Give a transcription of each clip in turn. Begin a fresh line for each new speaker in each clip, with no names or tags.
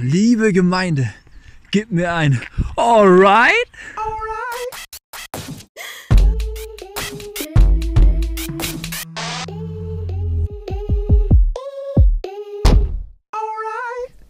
Liebe Gemeinde, gib mir ein Alright.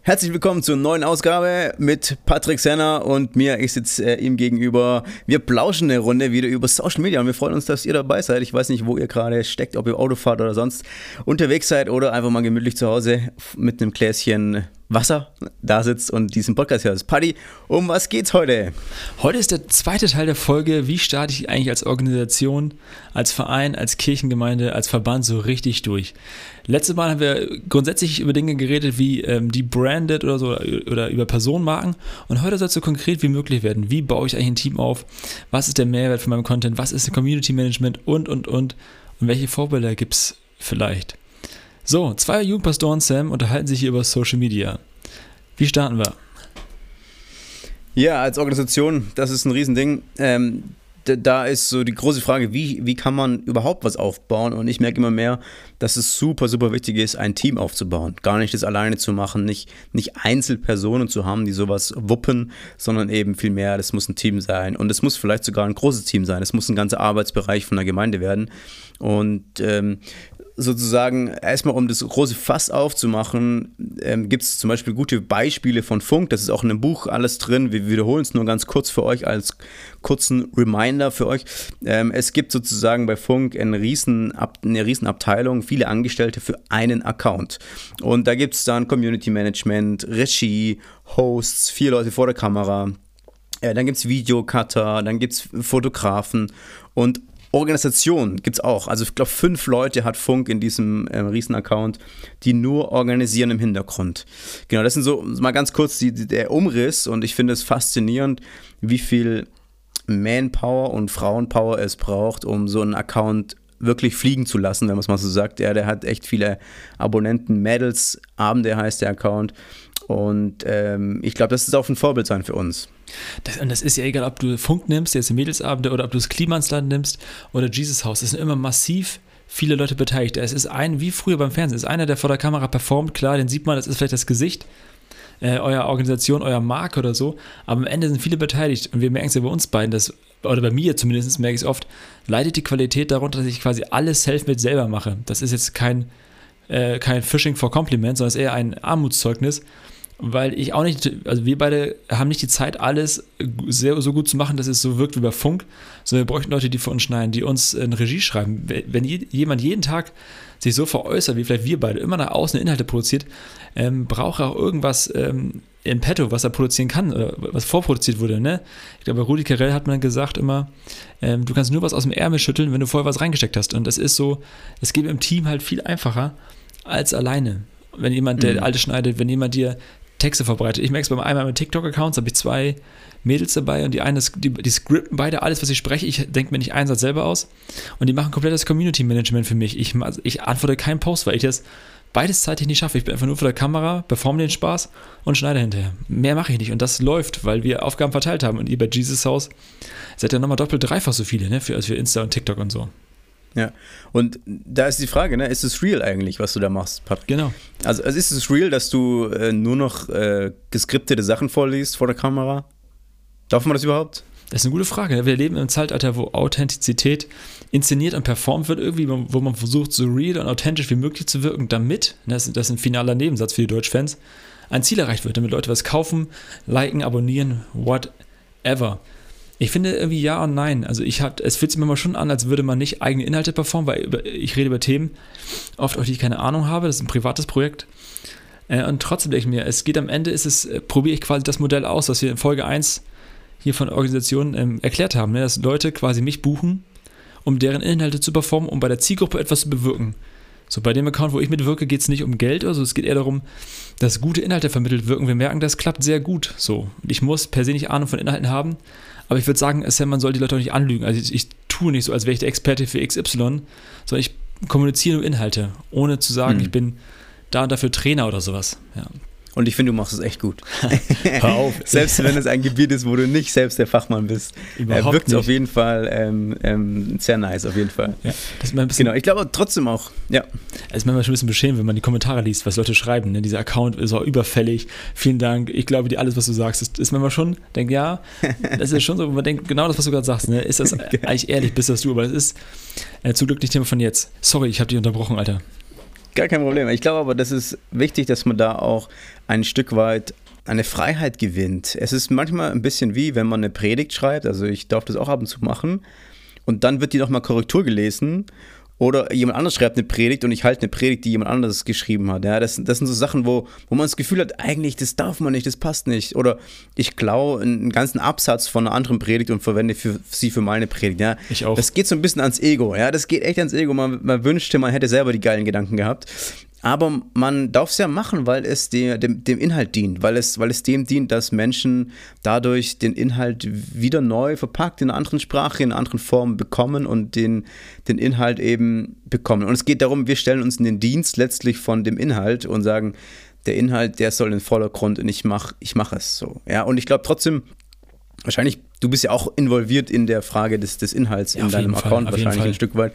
Herzlich willkommen zur neuen Ausgabe mit Patrick Senner und mir. Ich sitze äh, ihm gegenüber. Wir plauschen eine Runde wieder über Social Media und wir freuen uns, dass ihr dabei seid. Ich weiß nicht, wo ihr gerade steckt, ob ihr Auto fahrt oder sonst unterwegs seid oder einfach mal gemütlich zu Hause mit einem Gläschen Wasser da sitzt und diesen Podcast hört. Paddy, um was geht's heute?
Heute ist der zweite Teil der Folge, wie starte ich eigentlich als Organisation, als Verein, als Kirchengemeinde, als Verband so richtig durch. Letztes Mal haben wir grundsätzlich über Dinge geredet, wie ähm, die branded oder so oder über Personenmarken und heute soll es so konkret wie möglich werden. Wie baue ich eigentlich ein Team auf? Was ist der Mehrwert von meinem Content? Was ist Community Management und und und und welche Vorbilder gibt es vielleicht? So, zwei Jugendpastoren Sam unterhalten sich hier über Social Media. Wie starten wir?
Ja, als Organisation, das ist ein Riesending. Ähm, da ist so die große Frage, wie, wie kann man überhaupt was aufbauen? Und ich merke immer mehr, dass es super, super wichtig ist, ein Team aufzubauen. Gar nicht das alleine zu machen, nicht, nicht Einzelpersonen zu haben, die sowas wuppen, sondern eben viel mehr, das muss ein Team sein. Und es muss vielleicht sogar ein großes Team sein. Es muss ein ganzer Arbeitsbereich von der Gemeinde werden. Und ähm, sozusagen erstmal, um das große Fass aufzumachen, ähm, gibt es zum Beispiel gute Beispiele von Funk. Das ist auch in einem Buch alles drin. Wir wiederholen es nur ganz kurz für euch als kurzen Reminder für euch. Ähm, es gibt sozusagen bei Funk eine, riesen, eine Riesenabteilung, viele Angestellte für einen Account. Und da gibt es dann Community Management, Regie, Hosts, vier Leute vor der Kamera. Ja, dann gibt es Videocutter, dann gibt es Fotografen und Organisation gibt es auch. Also ich glaube, fünf Leute hat Funk in diesem äh, Riesen-Account, die nur organisieren im Hintergrund. Genau, das sind so mal ganz kurz die, die, der Umriss und ich finde es faszinierend, wie viel Manpower und Frauenpower es braucht, um so einen Account wirklich fliegen zu lassen, wenn man es mal so sagt. Ja, der hat echt viele Abonnenten. Medals Abende heißt der Account. Und ähm, ich glaube, das ist auch ein Vorbild sein für uns.
Das, und das ist ja egal, ob du Funk nimmst, jetzt Mädelsabende, oder ob du das Klimansland nimmst oder Jesus Haus. Es sind immer massiv viele Leute beteiligt. Es ist ein, wie früher beim Fernsehen, es ist einer, der vor der Kamera performt, klar, den sieht man, das ist vielleicht das Gesicht, äh, eurer Organisation, euer Marke oder so, aber am Ende sind viele beteiligt und wir merken es ja bei uns beiden, dass, oder bei mir zumindest merke ich es oft, leidet die Qualität darunter, dass ich quasi alles Selfmade selber mache. Das ist jetzt kein, äh, kein Phishing for Compliment, sondern es ist eher ein Armutszeugnis weil ich auch nicht, also wir beide haben nicht die Zeit, alles sehr, so gut zu machen, dass es so wirkt wie bei Funk, sondern wir bräuchten Leute, die für uns schneiden, die uns in Regie schreiben. Wenn jemand jeden Tag sich so veräußert, wie vielleicht wir beide, immer nach außen Inhalte produziert, ähm, braucht er auch irgendwas ähm, in petto, was er produzieren kann, oder was vorproduziert wurde. Ne? Ich glaube, bei Rudi Carell hat man gesagt immer, ähm, du kannst nur was aus dem Ärmel schütteln, wenn du vorher was reingesteckt hast. Und das ist so, es geht im Team halt viel einfacher als alleine wenn jemand, der mhm. alte schneidet, wenn jemand dir Texte verbreitet. Ich merke es beim einmal mit TikTok-Accounts, habe ich zwei Mädels dabei und die eine, die, die scripten beide alles, was ich spreche. Ich denke mir nicht einen Satz selber aus und die machen komplettes Community-Management für mich. Ich, also ich antworte keinen Post, weil ich das beides zeitlich nicht schaffe. Ich bin einfach nur vor der Kamera, performe den Spaß und schneide hinterher. Mehr mache ich nicht und das läuft, weil wir Aufgaben verteilt haben und ihr bei Jesus House seid ja nochmal doppelt, dreifach so viele, ne, für, als für Insta und TikTok und so.
Ja, und da ist die Frage, ne, ist es real eigentlich, was du da machst, Patrick?
Genau.
Also, also ist es real, dass du äh, nur noch äh, geskriptete Sachen vorliest vor der Kamera? Darf man das überhaupt?
Das ist eine gute Frage. Wir leben im Zeitalter, wo Authentizität inszeniert und performt wird, irgendwie, wo man versucht, so real und authentisch wie möglich zu wirken, damit, ne, das ist ein finaler Nebensatz für die Deutschfans, ein Ziel erreicht wird, damit Leute was kaufen, liken, abonnieren, whatever. Ich finde irgendwie ja und nein. Also ich habe, es fühlt sich mir mal schon an, als würde man nicht eigene Inhalte performen, weil ich rede über Themen, oft auch die ich keine Ahnung habe. Das ist ein privates Projekt. Äh, und trotzdem denke ich mir, es geht am Ende, ist es, äh, probiere ich quasi das Modell aus, was wir in Folge 1 hier von Organisationen ähm, erklärt haben, ne? dass Leute quasi mich buchen, um deren Inhalte zu performen, um bei der Zielgruppe etwas zu bewirken. So, bei dem Account, wo ich mitwirke, geht es nicht um Geld, also es geht eher darum, dass gute Inhalte vermittelt wirken. Wir merken, das klappt sehr gut. So, ich muss per se nicht Ahnung von Inhalten haben, aber ich würde sagen, Sam, man soll die Leute auch nicht anlügen. Also ich, ich tue nicht so, als wäre ich der Experte für XY, sondern ich kommuniziere nur Inhalte, ohne zu sagen, mhm. ich bin da und dafür Trainer oder sowas. Ja.
Und ich finde, du machst es echt gut.
Hör auf.
selbst wenn es ein Gebiet ist, wo du nicht selbst der Fachmann bist, äh, wirkt es auf jeden Fall ähm, ähm, sehr nice, auf jeden Fall. Ja, das ist ein bisschen, genau, ich glaube trotzdem auch, ja.
Es ist manchmal schon ein bisschen beschämend, wenn man die Kommentare liest, was Leute schreiben. Ne? Dieser Account ist auch überfällig. Vielen Dank. Ich glaube dir alles, was du sagst. Das ist manchmal schon, denkt, ja, das ist schon so, man denkt, genau das, was du gerade sagst. Ne? Ist das eigentlich ehrlich, bist das du? Aber das ist äh, zum Glück nicht Thema von jetzt. Sorry, ich habe dich unterbrochen, Alter.
Gar kein Problem. Ich glaube aber, das ist wichtig, dass man da auch ein Stück weit eine Freiheit gewinnt. Es ist manchmal ein bisschen wie, wenn man eine Predigt schreibt, also ich darf das auch ab und zu machen, und dann wird die nochmal Korrektur gelesen oder jemand anderes schreibt eine Predigt und ich halte eine Predigt, die jemand anderes geschrieben hat. Ja, das, das sind so Sachen, wo, wo man das Gefühl hat, eigentlich, das darf man nicht, das passt nicht. Oder ich klaue einen ganzen Absatz von einer anderen Predigt und verwende für, sie für meine Predigt. Ja.
Ich auch.
Das geht so ein bisschen ans Ego. Ja, das geht echt ans Ego. Man, man wünschte, man hätte selber die geilen Gedanken gehabt. Aber man darf es ja machen, weil es dem, dem, dem, Inhalt dient, weil es, weil es dem dient, dass Menschen dadurch den Inhalt wieder neu verpackt in einer anderen Sprache, in einer anderen Form bekommen und den, den Inhalt eben bekommen. Und es geht darum, wir stellen uns in den Dienst letztlich von dem Inhalt und sagen, der Inhalt, der soll in den Vordergrund und ich mache ich mach es so. Ja, und ich glaube trotzdem, wahrscheinlich, du bist ja auch involviert in der Frage des, des Inhalts ja, in deinem Account, Fall, wahrscheinlich ein Stück weit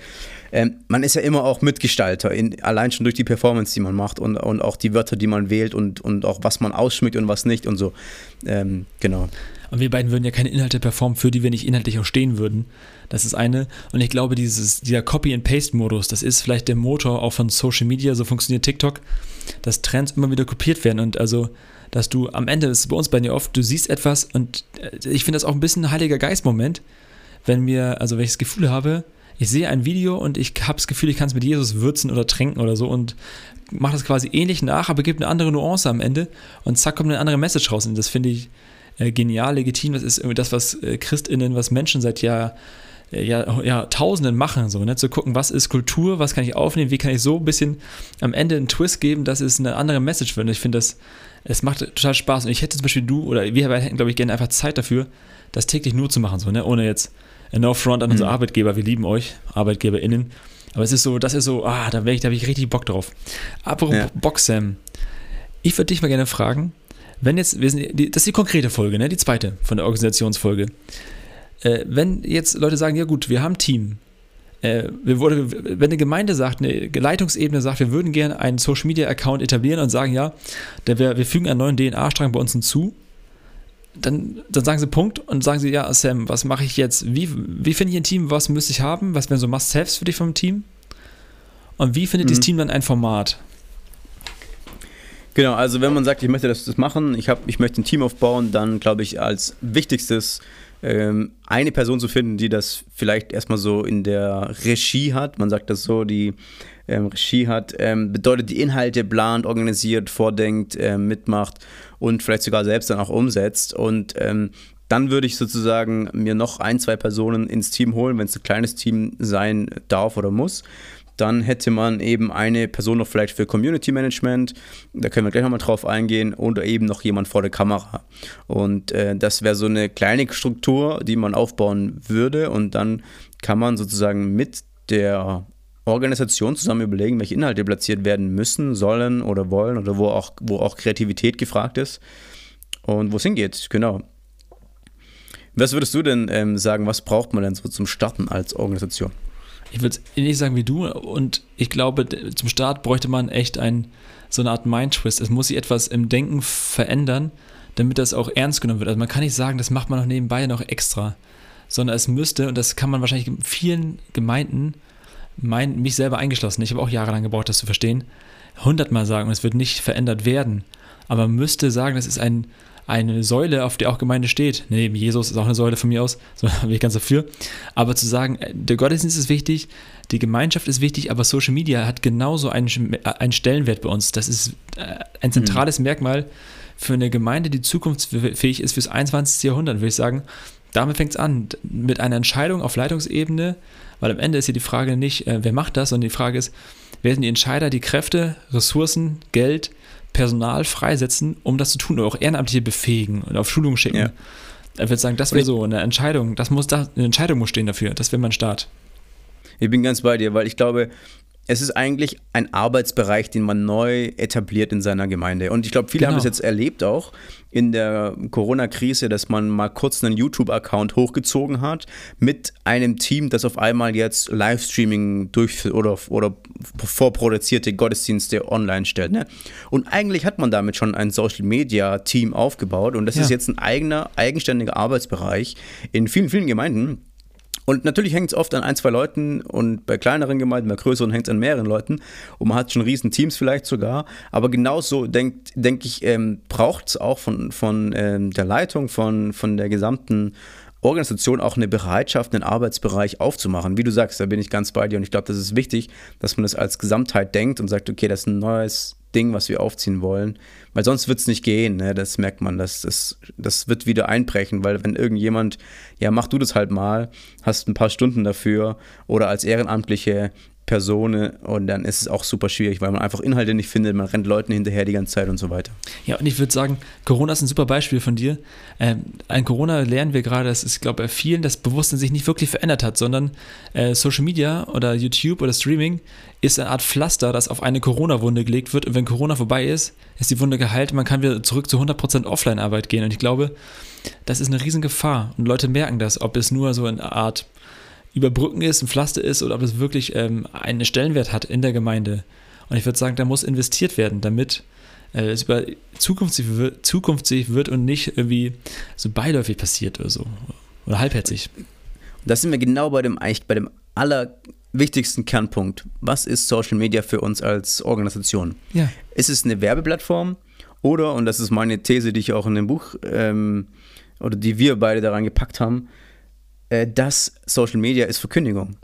ähm, man ist ja immer auch Mitgestalter, in, allein schon durch die Performance, die man macht und, und auch die Wörter, die man wählt und, und auch was man ausschmückt und was nicht und so. Ähm, genau.
Und wir beiden würden ja keine Inhalte performen, für die wir nicht inhaltlich auch stehen würden. Das ist eine. Und ich glaube, dieses, dieser Copy-and-Paste-Modus, das ist vielleicht der Motor auch von Social Media, so funktioniert TikTok, dass Trends immer wieder kopiert werden. Und also, dass du am Ende, das ist bei uns bei dir oft, du siehst etwas und äh, ich finde das auch ein bisschen ein heiliger Geist-Moment, wenn mir, also wenn ich das Gefühl habe, ich sehe ein Video und ich habe das Gefühl, ich kann es mit Jesus würzen oder tränken oder so und mache das quasi ähnlich nach, aber gibt eine andere Nuance am Ende und zack kommt eine andere Message raus. Und das finde ich äh, genial, legitim. Das ist irgendwie das, was äh, ChristInnen, was Menschen seit Jahr, Jahr, Jahrtausenden machen, so, ne? zu gucken, was ist Kultur, was kann ich aufnehmen, wie kann ich so ein bisschen am Ende einen Twist geben, dass es eine andere Message wird. Und ich finde das, es macht total Spaß. Und ich hätte zum Beispiel du oder wir hätten, glaube ich, gerne einfach Zeit dafür, das täglich nur zu machen, so, ne? ohne jetzt No Front an unsere mhm. Arbeitgeber, wir lieben euch, ArbeitgeberInnen. Aber es ist so, das ist so, ah, da, ich, da habe ich richtig Bock drauf. Apropos ja. Bock, Sam. Ich würde dich mal gerne fragen, wenn jetzt, wir sind, das ist die konkrete Folge, ne, die zweite von der Organisationsfolge. Äh, wenn jetzt Leute sagen, ja gut, wir haben ein Team, äh, wenn eine Gemeinde sagt, eine Leitungsebene sagt, wir würden gerne einen Social Media Account etablieren und sagen, ja, wir, wir fügen einen neuen DNA-Strang bei uns hinzu, dann, dann sagen sie Punkt und sagen sie, ja, Sam, was mache ich jetzt? Wie, wie finde ich ein Team? Was müsste ich haben? Was wären so Must-Haves für dich vom Team? Und wie findet mhm. dieses Team dann ein Format?
Genau, also wenn man sagt, ich möchte das, das machen, ich, hab, ich möchte ein Team aufbauen, dann glaube ich als wichtigstes ähm, eine Person zu finden, die das vielleicht erstmal so in der Regie hat. Man sagt das so, die ähm, Regie hat, ähm, bedeutet die Inhalte plant, organisiert, vordenkt, äh, mitmacht und vielleicht sogar selbst dann auch umsetzt. Und ähm, dann würde ich sozusagen mir noch ein, zwei Personen ins Team holen, wenn es ein kleines Team sein darf oder muss. Dann hätte man eben eine Person noch vielleicht für Community Management, da können wir gleich nochmal drauf eingehen, oder eben noch jemand vor der Kamera. Und äh, das wäre so eine kleine Struktur, die man aufbauen würde und dann kann man sozusagen mit der Organisation zusammen überlegen, welche Inhalte platziert werden müssen, sollen oder wollen oder wo auch, wo auch Kreativität gefragt ist und wo es hingeht, genau. Was würdest du denn ähm, sagen, was braucht man denn so zum Starten als Organisation?
Ich würde ähnlich sagen wie du und ich glaube, zum Start bräuchte man echt ein, so eine Art Mind-Twist. Es muss sich etwas im Denken verändern, damit das auch ernst genommen wird. Also man kann nicht sagen, das macht man noch nebenbei noch extra, sondern es müsste, und das kann man wahrscheinlich in vielen Gemeinden mein, mich selber eingeschlossen, ich habe auch jahrelang gebraucht, das zu verstehen, hundertmal sagen, es wird nicht verändert werden. Aber man müsste sagen, das ist ein, eine Säule, auf der auch Gemeinde steht. Neben Jesus ist auch eine Säule von mir aus, so bin ich ganz dafür. Aber zu sagen, äh, der Gottesdienst ist wichtig, die Gemeinschaft ist wichtig, aber Social Media hat genauso einen, einen Stellenwert bei uns. Das ist äh, ein zentrales mhm. Merkmal für eine Gemeinde, die zukunftsfähig ist fürs 21. Jahrhundert, würde ich sagen. Damit fängt es an, mit einer Entscheidung auf Leitungsebene, weil am Ende ist hier die Frage nicht, äh, wer macht das, sondern die Frage ist, wer sind die Entscheider, die Kräfte, Ressourcen, Geld, Personal freisetzen, um das zu tun oder auch Ehrenamtliche befähigen und auf Schulungen schicken. Ja. Er wird sagen, das wäre so eine Entscheidung, das muss da, eine Entscheidung muss stehen dafür, das wäre mein Start.
Ich bin ganz bei dir, weil ich glaube, es ist eigentlich ein Arbeitsbereich, den man neu etabliert in seiner Gemeinde. Und ich glaube, viele genau. haben das jetzt erlebt auch in der Corona-Krise, dass man mal kurz einen YouTube-Account hochgezogen hat mit einem Team, das auf einmal jetzt Livestreaming durchführt oder, oder vorproduzierte Gottesdienste online stellt. Ne? Und eigentlich hat man damit schon ein Social-Media-Team aufgebaut und das ja. ist jetzt ein eigener, eigenständiger Arbeitsbereich in vielen, vielen Gemeinden und natürlich hängt es oft an ein, zwei Leuten und bei kleineren Gemeinden, bei größeren hängt es an mehreren Leuten und man hat schon riesen Teams vielleicht sogar. Aber genauso denke denk ich, ähm, braucht es auch von, von ähm, der Leitung, von, von der gesamten Organisation auch eine Bereitschaft, einen Arbeitsbereich aufzumachen. Wie du sagst, da bin ich ganz bei dir und ich glaube, das ist wichtig, dass man das als Gesamtheit denkt und sagt, okay, das ist ein neues Ding, was wir aufziehen wollen. Weil sonst wird es nicht gehen, ne? das merkt man, das, das, das wird wieder einbrechen, weil wenn irgendjemand, ja, mach du das halt mal, hast ein paar Stunden dafür oder als Ehrenamtliche Person und dann ist es auch super schwierig, weil man einfach Inhalte nicht findet, man rennt Leuten hinterher die ganze Zeit und so weiter.
Ja, und ich würde sagen, Corona ist ein super Beispiel von dir. Ähm, an Corona lernen wir gerade, dass es, glaube bei vielen das Bewusstsein sich nicht wirklich verändert hat, sondern äh, Social Media oder YouTube oder Streaming ist eine Art Pflaster, das auf eine Corona-Wunde gelegt wird und wenn Corona vorbei ist, ist die Wunde geheilt, man kann wieder zurück zu 100% Offline-Arbeit gehen und ich glaube, das ist eine Riesengefahr und Leute merken das, ob es nur so eine Art überbrücken ist, ein Pflaster ist oder ob es wirklich ähm, einen Stellenwert hat in der Gemeinde. Und ich würde sagen, da muss investiert werden, damit äh, es über zukunftsfähig wird, zukunftsfähig wird und nicht irgendwie so beiläufig passiert oder so. Oder halbherzig.
Da sind wir genau bei dem, eigentlich bei dem allerwichtigsten Kernpunkt. Was ist Social Media für uns als Organisation? Ja. Ist es eine Werbeplattform oder, und das ist meine These, die ich auch in dem Buch ähm, oder die wir beide daran gepackt haben, äh, dass Social Media ist Verkündigung.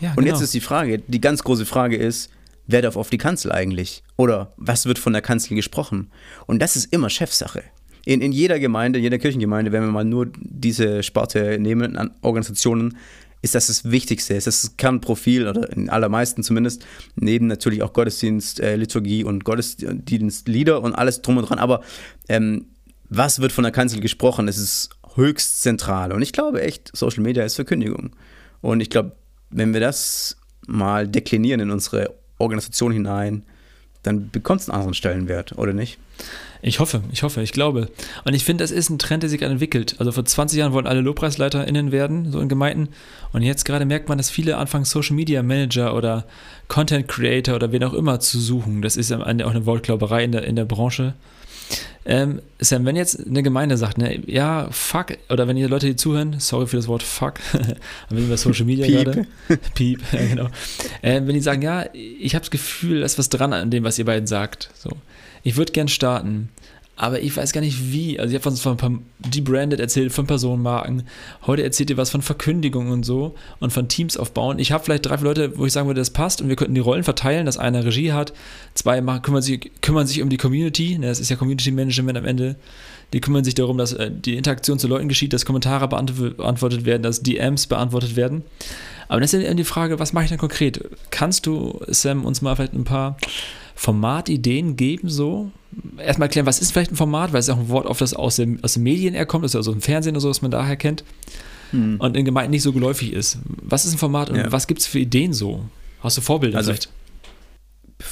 Ja, und genau. jetzt ist die Frage, die ganz große Frage ist, wer darf auf die Kanzel eigentlich? Oder was wird von der Kanzel gesprochen? Und das ist immer Chefsache. In, in jeder Gemeinde, in jeder Kirchengemeinde, wenn wir mal nur diese Sparte nehmen an Organisationen, ist das das Wichtigste, ist das Kernprofil oder in allermeisten zumindest, neben natürlich auch Gottesdienst, äh, Liturgie und Gottesdienstlieder und alles drum und dran. Aber ähm, was wird von der Kanzel gesprochen? Es ist höchst zentral. Und ich glaube echt, Social Media ist Verkündigung. Und ich glaube, wenn wir das mal deklinieren in unsere Organisation hinein, dann bekommt es einen anderen Stellenwert, oder nicht?
Ich hoffe, ich hoffe, ich glaube. Und ich finde, das ist ein Trend, der sich entwickelt. Also vor 20 Jahren wollten alle LobpreisleiterInnen werden, so in Gemeinden. Und jetzt gerade merkt man, dass viele anfangen, Social Media Manager oder Content Creator oder wen auch immer zu suchen. Das ist am Ende auch eine Wortglauberei in der, in der Branche. Ähm, Sam, wenn jetzt eine Gemeinde sagt, ne, ja, fuck, oder wenn ihr Leute, die zuhören, sorry für das Wort fuck, aber wir bei Social Media gerade. Piep, ja, genau. Ähm, wenn die sagen, ja, ich habe das Gefühl, da ist was dran an dem, was ihr beiden sagt. So. Ich würde gern starten aber ich weiß gar nicht wie. Also, ich habe von, von Debranded erzählt, von Personenmarken. Heute erzählt ihr was von Verkündigung und so und von Teams aufbauen. Ich habe vielleicht drei, vier Leute, wo ich sagen würde, das passt und wir könnten die Rollen verteilen, dass einer Regie hat, zwei machen, kümmern, sich, kümmern sich um die Community. Ne, das ist ja Community Management am Ende. Die kümmern sich darum, dass äh, die Interaktion zu Leuten geschieht, dass Kommentare beantwortet werden, dass DMs beantwortet werden. Aber das ist ja die Frage, was mache ich dann konkret? Kannst du, Sam, uns mal vielleicht ein paar Formatideen geben, so? Erstmal erklären, was ist vielleicht ein Format, weil es ist auch ein Wort, auf das aus, dem, aus den Medien erkommt, das ist ja so im Fernsehen oder so, was man daher kennt hm. und in Gemeinden nicht so geläufig ist. Was ist ein Format und ja. was gibt es für Ideen so? Hast du Vorbilder also, vielleicht?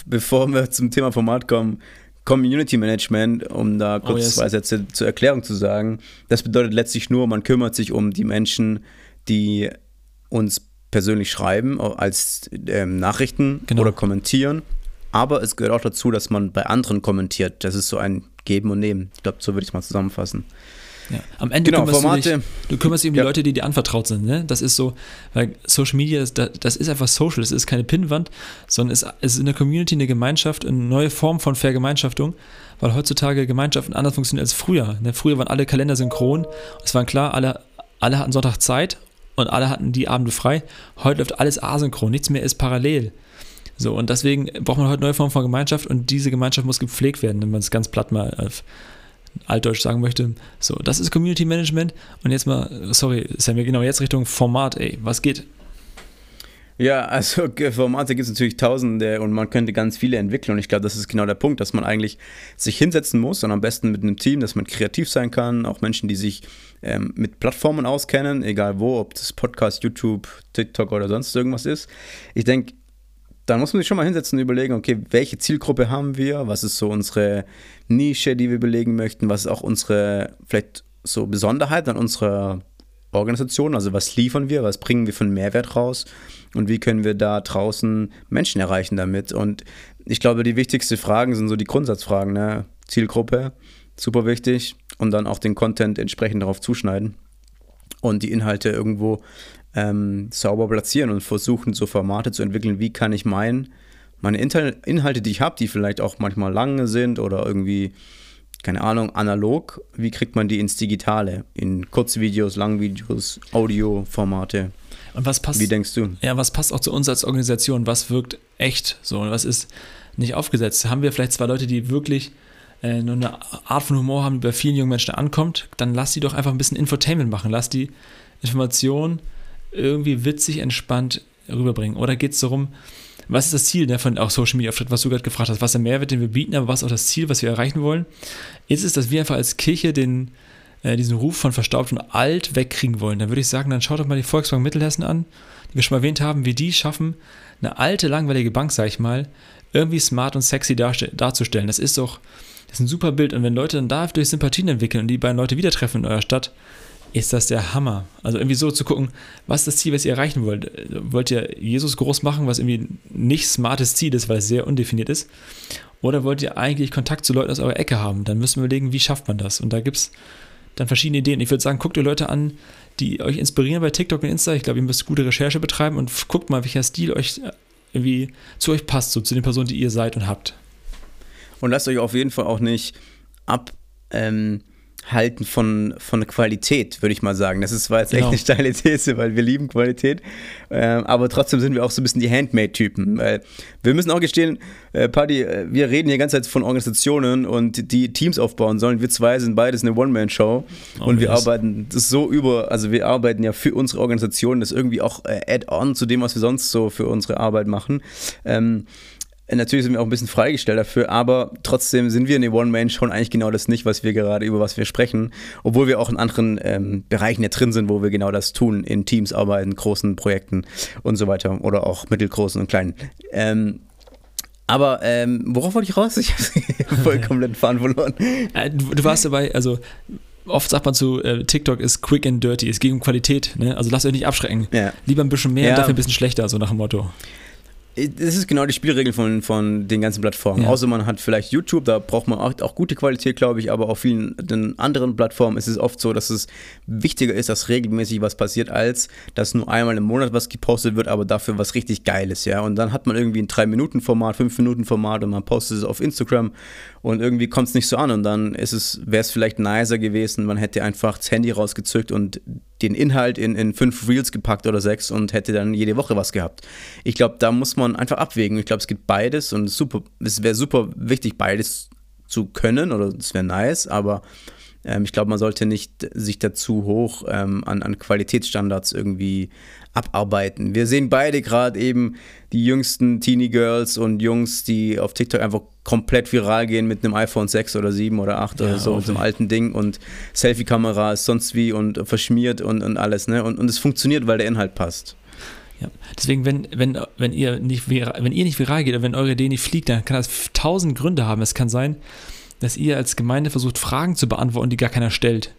Bevor wir zum Thema Format kommen, Community Management, um da kurz oh, yes. zwei Sätze zur Erklärung zu sagen, das bedeutet letztlich nur, man kümmert sich um die Menschen, die uns persönlich schreiben, als ähm, Nachrichten genau. oder kommentieren aber es gehört auch dazu, dass man bei anderen kommentiert. Das ist so ein Geben und Nehmen. Ich glaube, so würde ich es mal zusammenfassen.
Ja. Am Ende genau, kümmerst Formate, du, dich, du kümmerst dich um die ja. Leute, die dir anvertraut sind. Ne? Das ist so, weil Social Media, ist, das ist einfach Social, das ist keine Pinnwand, sondern es ist eine Community, eine Gemeinschaft, eine neue Form von Vergemeinschaftung, weil heutzutage Gemeinschaften anders funktionieren als früher. Ne? Früher waren alle Kalender synchron, es war klar, alle, alle hatten Sonntag Zeit und alle hatten die Abende frei. Heute läuft alles asynchron, nichts mehr ist parallel. So, und deswegen braucht man heute neue Formen von Gemeinschaft und diese Gemeinschaft muss gepflegt werden, wenn man es ganz platt mal auf altdeutsch sagen möchte. So, das ist Community Management und jetzt mal, sorry, Sam, wir genau jetzt Richtung Format, ey, was geht?
Ja, also Formate gibt es natürlich tausende und man könnte ganz viele entwickeln und ich glaube, das ist genau der Punkt, dass man eigentlich sich hinsetzen muss und am besten mit einem Team, dass man kreativ sein kann, auch Menschen, die sich ähm, mit Plattformen auskennen, egal wo, ob das Podcast, YouTube, TikTok oder sonst irgendwas ist. Ich denke, dann muss man sich schon mal hinsetzen und überlegen, okay, welche Zielgruppe haben wir? Was ist so unsere Nische, die wir belegen möchten? Was ist auch unsere vielleicht so Besonderheit an unserer Organisation? Also was liefern wir? Was bringen wir von Mehrwert raus? Und wie können wir da draußen Menschen erreichen damit? Und ich glaube, die wichtigsten Fragen sind so die Grundsatzfragen. Ne? Zielgruppe, super wichtig. Und dann auch den Content entsprechend darauf zuschneiden und die Inhalte irgendwo ähm, sauber platzieren und versuchen, so Formate zu entwickeln, wie kann ich mein, meine Inhalte, die ich habe, die vielleicht auch manchmal lange sind oder irgendwie, keine Ahnung, analog, wie kriegt man die ins Digitale, in Kurzvideos, Langvideos, Audioformate.
Und was passt?
Wie denkst du?
Ja, was passt auch zu uns als Organisation? Was wirkt echt so und was ist nicht aufgesetzt? Haben wir vielleicht zwei Leute, die wirklich äh, nur eine Art von Humor haben, die bei vielen jungen Menschen ankommt? Dann lass die doch einfach ein bisschen Infotainment machen. Lass die Informationen irgendwie witzig, entspannt rüberbringen? Oder geht es darum, was ist das Ziel ne, von auch Social Media was du gerade gefragt hast, was der Mehrwert, den wir bieten, aber was auch das Ziel, was wir erreichen wollen? Ist es, dass wir einfach als Kirche den, äh, diesen Ruf von verstaubt und alt wegkriegen wollen? Dann würde ich sagen, dann schaut doch mal die Volkswagen Mittelhessen an, die wir schon mal erwähnt haben, wie die schaffen, eine alte, langweilige Bank, sag ich mal, irgendwie smart und sexy darzustellen. Das ist doch, das ist ein super Bild. Und wenn Leute dann dadurch Sympathien entwickeln und die beiden Leute wieder treffen in eurer Stadt, ist das der Hammer. Also irgendwie so zu gucken, was ist das Ziel, was ihr erreichen wollt. Wollt ihr Jesus groß machen, was irgendwie nicht smartes Ziel ist, weil es sehr undefiniert ist? Oder wollt ihr eigentlich Kontakt zu Leuten aus eurer Ecke haben? Dann müssen wir überlegen, wie schafft man das? Und da gibt es dann verschiedene Ideen. Ich würde sagen, guckt ihr Leute an, die euch inspirieren bei TikTok und Insta. Ich glaube, ihr müsst gute Recherche betreiben und guckt mal, welcher Stil euch irgendwie zu euch passt, so zu den Personen, die ihr seid und habt.
Und lasst euch auf jeden Fall auch nicht ab. Ähm halten von, von Qualität, würde ich mal sagen. Das ist zwar jetzt genau. echt eine steile These, weil wir lieben Qualität, äh, aber trotzdem sind wir auch so ein bisschen die Handmade-Typen. wir müssen auch gestehen, äh, Paddy, äh, wir reden hier ganze Zeit von Organisationen und die Teams aufbauen sollen. Wir zwei sind beides eine One-Man-Show oh, und wir yes. arbeiten das so über, also wir arbeiten ja für unsere Organisation, das irgendwie auch äh, add-on zu dem, was wir sonst so für unsere Arbeit machen. Ähm, Natürlich sind wir auch ein bisschen freigestellt dafür, aber trotzdem sind wir in der One-Man schon eigentlich genau das nicht, was wir gerade, über was wir sprechen. Obwohl wir auch in anderen ähm, Bereichen ja drin sind, wo wir genau das tun, in Teams arbeiten, großen Projekten und so weiter oder auch mittelgroßen und kleinen. Ähm, aber ähm, worauf wollte ich raus? Ich habe voll komplett Faden verloren.
Äh, du, du, warst dabei, also oft sagt man zu äh, TikTok ist quick and dirty, es geht um Qualität. Ne? Also lasst euch nicht abschrecken. Ja. Lieber ein bisschen mehr, ja. dafür ein bisschen schlechter, so nach dem Motto.
Das ist genau die Spielregel von, von den ganzen Plattformen. Ja. Außer man hat vielleicht YouTube, da braucht man auch, auch gute Qualität, glaube ich, aber auf vielen den anderen Plattformen ist es oft so, dass es wichtiger ist, dass regelmäßig was passiert, als dass nur einmal im Monat was gepostet wird, aber dafür was richtig Geiles, ja. Und dann hat man irgendwie ein 3-Minuten-Format, 5-Minuten-Format und man postet es auf Instagram und irgendwie kommt es nicht so an und dann ist es, wäre es vielleicht nicer gewesen, man hätte einfach das Handy rausgezückt und den Inhalt in, in fünf Reels gepackt oder sechs und hätte dann jede Woche was gehabt. Ich glaube, da muss man einfach abwägen. Ich glaube, es gibt beides und super, es wäre super wichtig, beides zu können oder es wäre nice, aber ähm, ich glaube, man sollte nicht sich dazu hoch ähm, an, an Qualitätsstandards irgendwie abarbeiten. Wir sehen beide gerade eben die jüngsten Teenie Girls und Jungs, die auf TikTok einfach komplett viral gehen mit einem iPhone 6 oder 7 oder 8 ja, oder so, so einem alten Ding und Selfie-Kamera ist sonst wie und verschmiert und, und alles, ne? Und, und es funktioniert, weil der Inhalt passt.
Ja. Deswegen, wenn, wenn, wenn, ihr nicht viral, wenn ihr nicht viral geht oder wenn eure Idee nicht fliegt, dann kann das tausend Gründe haben. Es kann sein, dass ihr als Gemeinde versucht, Fragen zu beantworten, die gar keiner stellt.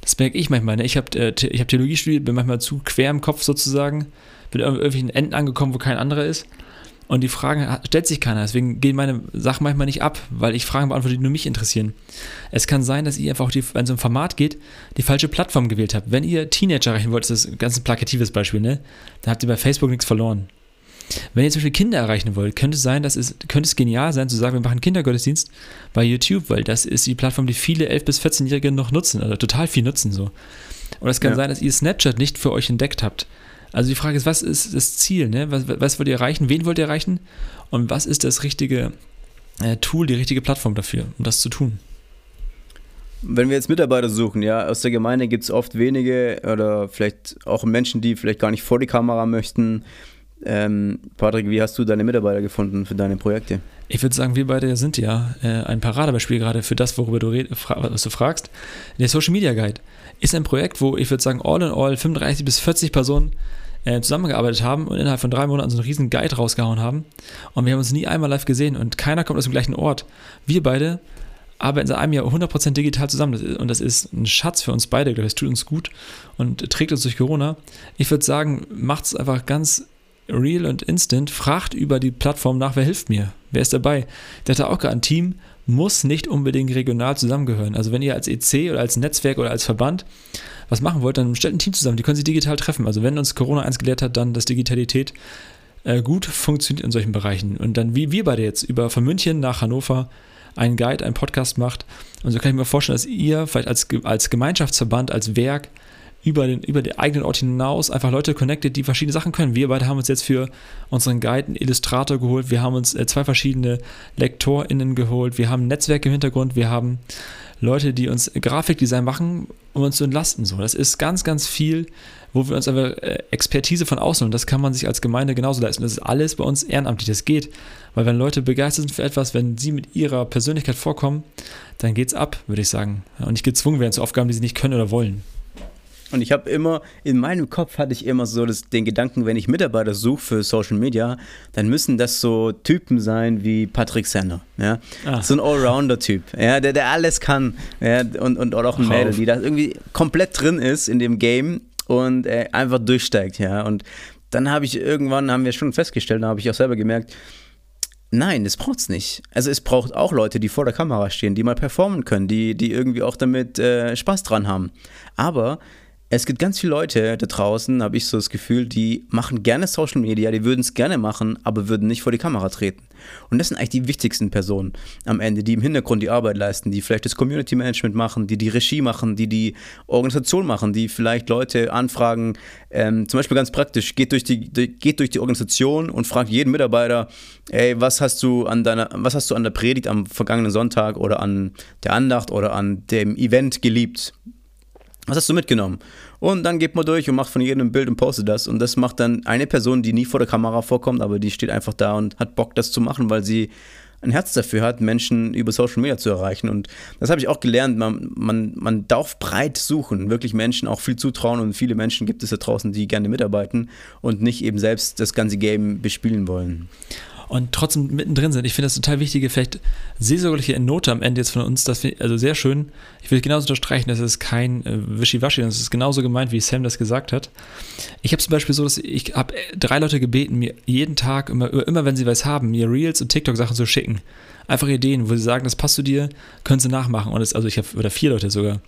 Das merke ich manchmal. Ne? Ich habe äh, hab Theologie studiert, bin manchmal zu quer im Kopf sozusagen, bin irgendwelchen Enden angekommen, wo kein anderer ist. Und die Fragen stellt sich keiner. Deswegen gehen meine Sachen manchmal nicht ab, weil ich Fragen beantworte, die nur mich interessieren. Es kann sein, dass ihr einfach, die, wenn es um Format geht, die falsche Plattform gewählt habt. Wenn ihr Teenager erreichen wollt, das ist ein ganz plakatives Beispiel, ne? Dann habt ihr bei Facebook nichts verloren. Wenn ihr zum Beispiel Kinder erreichen wollt, könnte es sein, dass es, könnte es genial sein, zu sagen, wir machen Kindergottesdienst bei YouTube, weil das ist die Plattform, die viele 11- bis 14-Jährige noch nutzen, also total viel nutzen so. Und es kann ja. sein, dass ihr Snapchat nicht für euch entdeckt habt. Also die Frage ist, was ist das Ziel? Ne? Was, was wollt ihr erreichen? Wen wollt ihr erreichen? Und was ist das richtige äh, Tool, die richtige Plattform dafür, um das zu tun?
Wenn wir jetzt Mitarbeiter suchen, ja, aus der Gemeinde gibt es oft wenige oder vielleicht auch Menschen, die vielleicht gar nicht vor die Kamera möchten. Ähm, Patrick, wie hast du deine Mitarbeiter gefunden für deine Projekte?
Ich würde sagen, wir beide sind ja äh, ein Paradebeispiel gerade für das, worüber du, red, was du fragst. Der Social Media Guide ist ein Projekt, wo ich würde sagen, all in all 35 bis 40 Personen äh, zusammengearbeitet haben und innerhalb von drei Monaten so einen riesen Guide rausgehauen haben. Und wir haben uns nie einmal live gesehen und keiner kommt aus dem gleichen Ort. Wir beide arbeiten seit einem Jahr 100% digital zusammen. Das ist, und das ist ein Schatz für uns beide, glaube ich. Es tut uns gut und trägt uns durch Corona. Ich würde sagen, macht es einfach ganz real und instant. Fragt über die Plattform nach, wer hilft mir? Wer ist dabei? Der hatte auch gerade ein Team, muss nicht unbedingt regional zusammengehören. Also wenn ihr als EC oder als Netzwerk oder als Verband was machen wollt, dann stellt ein Team zusammen, die können sich digital treffen. Also wenn uns Corona eins gelehrt hat, dann, dass Digitalität äh, gut funktioniert in solchen Bereichen. Und dann, wie wir beide jetzt über von München nach Hannover einen Guide, einen Podcast macht. Und so kann ich mir vorstellen, dass ihr vielleicht als, als Gemeinschaftsverband, als Werk über den, über den eigenen Ort hinaus einfach Leute connected, die verschiedene Sachen können. Wir beide haben uns jetzt für unseren Guide einen Illustrator geholt, wir haben uns äh, zwei verschiedene LektorInnen geholt, wir haben ein Netzwerk im Hintergrund, wir haben Leute, die uns Grafikdesign machen, um uns zu entlasten. So, das ist ganz, ganz viel, wo wir uns einfach äh, Expertise von außen und das kann man sich als Gemeinde genauso leisten. Das ist alles bei uns ehrenamtlich. Das geht, weil wenn Leute begeistert sind für etwas, wenn sie mit ihrer Persönlichkeit vorkommen, dann geht's ab, würde ich sagen. Und nicht gezwungen werden zu Aufgaben, die sie nicht können oder wollen.
Und ich habe immer, in meinem Kopf hatte ich immer so das, den Gedanken, wenn ich Mitarbeiter suche für Social Media, dann müssen das so Typen sein wie Patrick Sender. Ja? Ah. So ein Allrounder-Typ, ja? der, der alles kann. Ja? Und, und auch ein Mädel, die da irgendwie komplett drin ist in dem Game und äh, einfach durchsteigt. Ja? Und dann habe ich irgendwann, haben wir schon festgestellt, da habe ich auch selber gemerkt, Nein, das braucht es nicht. Also es braucht auch Leute, die vor der Kamera stehen, die mal performen können, die, die irgendwie auch damit äh, Spaß dran haben. Aber es gibt ganz viele Leute da draußen, habe ich so das Gefühl, die machen gerne Social Media, die würden es gerne machen, aber würden nicht vor die Kamera treten. Und das sind eigentlich die wichtigsten Personen am Ende, die im Hintergrund die Arbeit leisten, die vielleicht das Community Management machen, die die Regie machen, die die Organisation machen, die vielleicht Leute anfragen. Ähm, zum Beispiel ganz praktisch, geht durch, die, geht durch die Organisation und fragt jeden Mitarbeiter, ey, was hast du an deiner, was hast du an der Predigt am vergangenen Sonntag oder an der Andacht oder an dem Event geliebt? Was hast du mitgenommen? Und dann geht man durch und macht von jedem ein Bild und postet das. Und das macht dann eine Person, die nie vor der Kamera vorkommt, aber die steht einfach da und hat Bock, das zu machen, weil sie ein Herz dafür hat, Menschen über Social Media zu erreichen. Und das habe ich auch gelernt. Man, man, man darf breit suchen, wirklich Menschen auch viel zutrauen. Und viele Menschen gibt es da draußen, die gerne mitarbeiten und nicht eben selbst das ganze Game bespielen wollen
und trotzdem mittendrin sind. Ich finde das total wichtige, vielleicht seelsorgliche Note am Ende jetzt von uns, dass wir, also sehr schön. Ich will genauso unterstreichen, dass es kein äh, Wischiwaschi ist. Es ist genauso gemeint, wie Sam das gesagt hat. Ich habe zum Beispiel so, dass ich habe drei Leute gebeten, mir jeden Tag, immer, immer wenn sie was haben, mir Reels und TikTok-Sachen zu schicken. Einfach Ideen, wo sie sagen, das passt zu dir, können sie nachmachen. Und das, also ich habe, oder vier Leute sogar.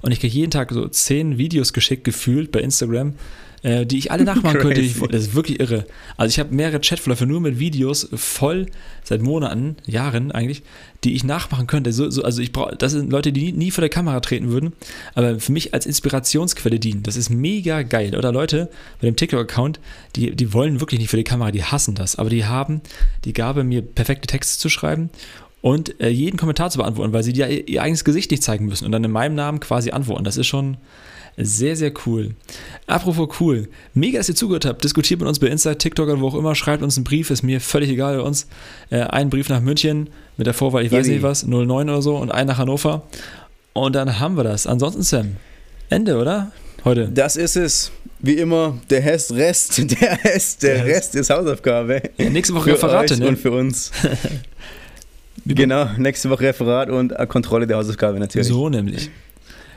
Und ich kriege jeden Tag so zehn Videos geschickt, gefühlt bei Instagram, äh, die ich alle nachmachen könnte. Ich, das ist wirklich irre. Also ich habe mehrere Chatverläufe nur mit Videos voll seit Monaten, Jahren eigentlich, die ich nachmachen könnte. So, so, also ich brauche, das sind Leute, die nie, nie, vor der Kamera treten würden, aber für mich als Inspirationsquelle dienen. Das ist mega geil. Oder Leute bei dem TikTok-Account, die, die wollen wirklich nicht für die Kamera, die hassen das, aber die haben die Gabe, mir perfekte Texte zu schreiben und äh, jeden Kommentar zu beantworten, weil sie ihr, ihr eigenes Gesicht nicht zeigen müssen und dann in meinem Namen quasi antworten. Das ist schon sehr, sehr cool. Apropos cool. Mega, dass ihr zugehört habt. Diskutiert mit uns bei Insta, TikTok oder wo auch immer. Schreibt uns einen Brief. Ist mir völlig egal bei uns. Äh, ein Brief nach München mit der Vorwahl, ich weiß nicht was, 09 oder so und ein nach Hannover. Und dann haben wir das. Ansonsten, Sam, Ende, oder? Heute.
Das ist es. Wie immer, der Rest, der Rest, der, Rest ist Hausaufgabe.
Ja, nächste Woche Referate,
ne? Und für uns. genau, nächste Woche Referat und Kontrolle der Hausaufgabe natürlich.
So nämlich.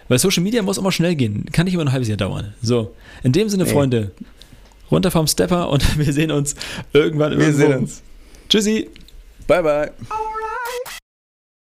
Weil Social Media muss immer schnell gehen. Kann nicht immer ein halbes Jahr dauern. So, in dem Sinne, Ey. Freunde, runter vom Stepper und wir sehen uns irgendwann
wir irgendwo. Wir sehen uns.
Tschüssi.
Bye, bye.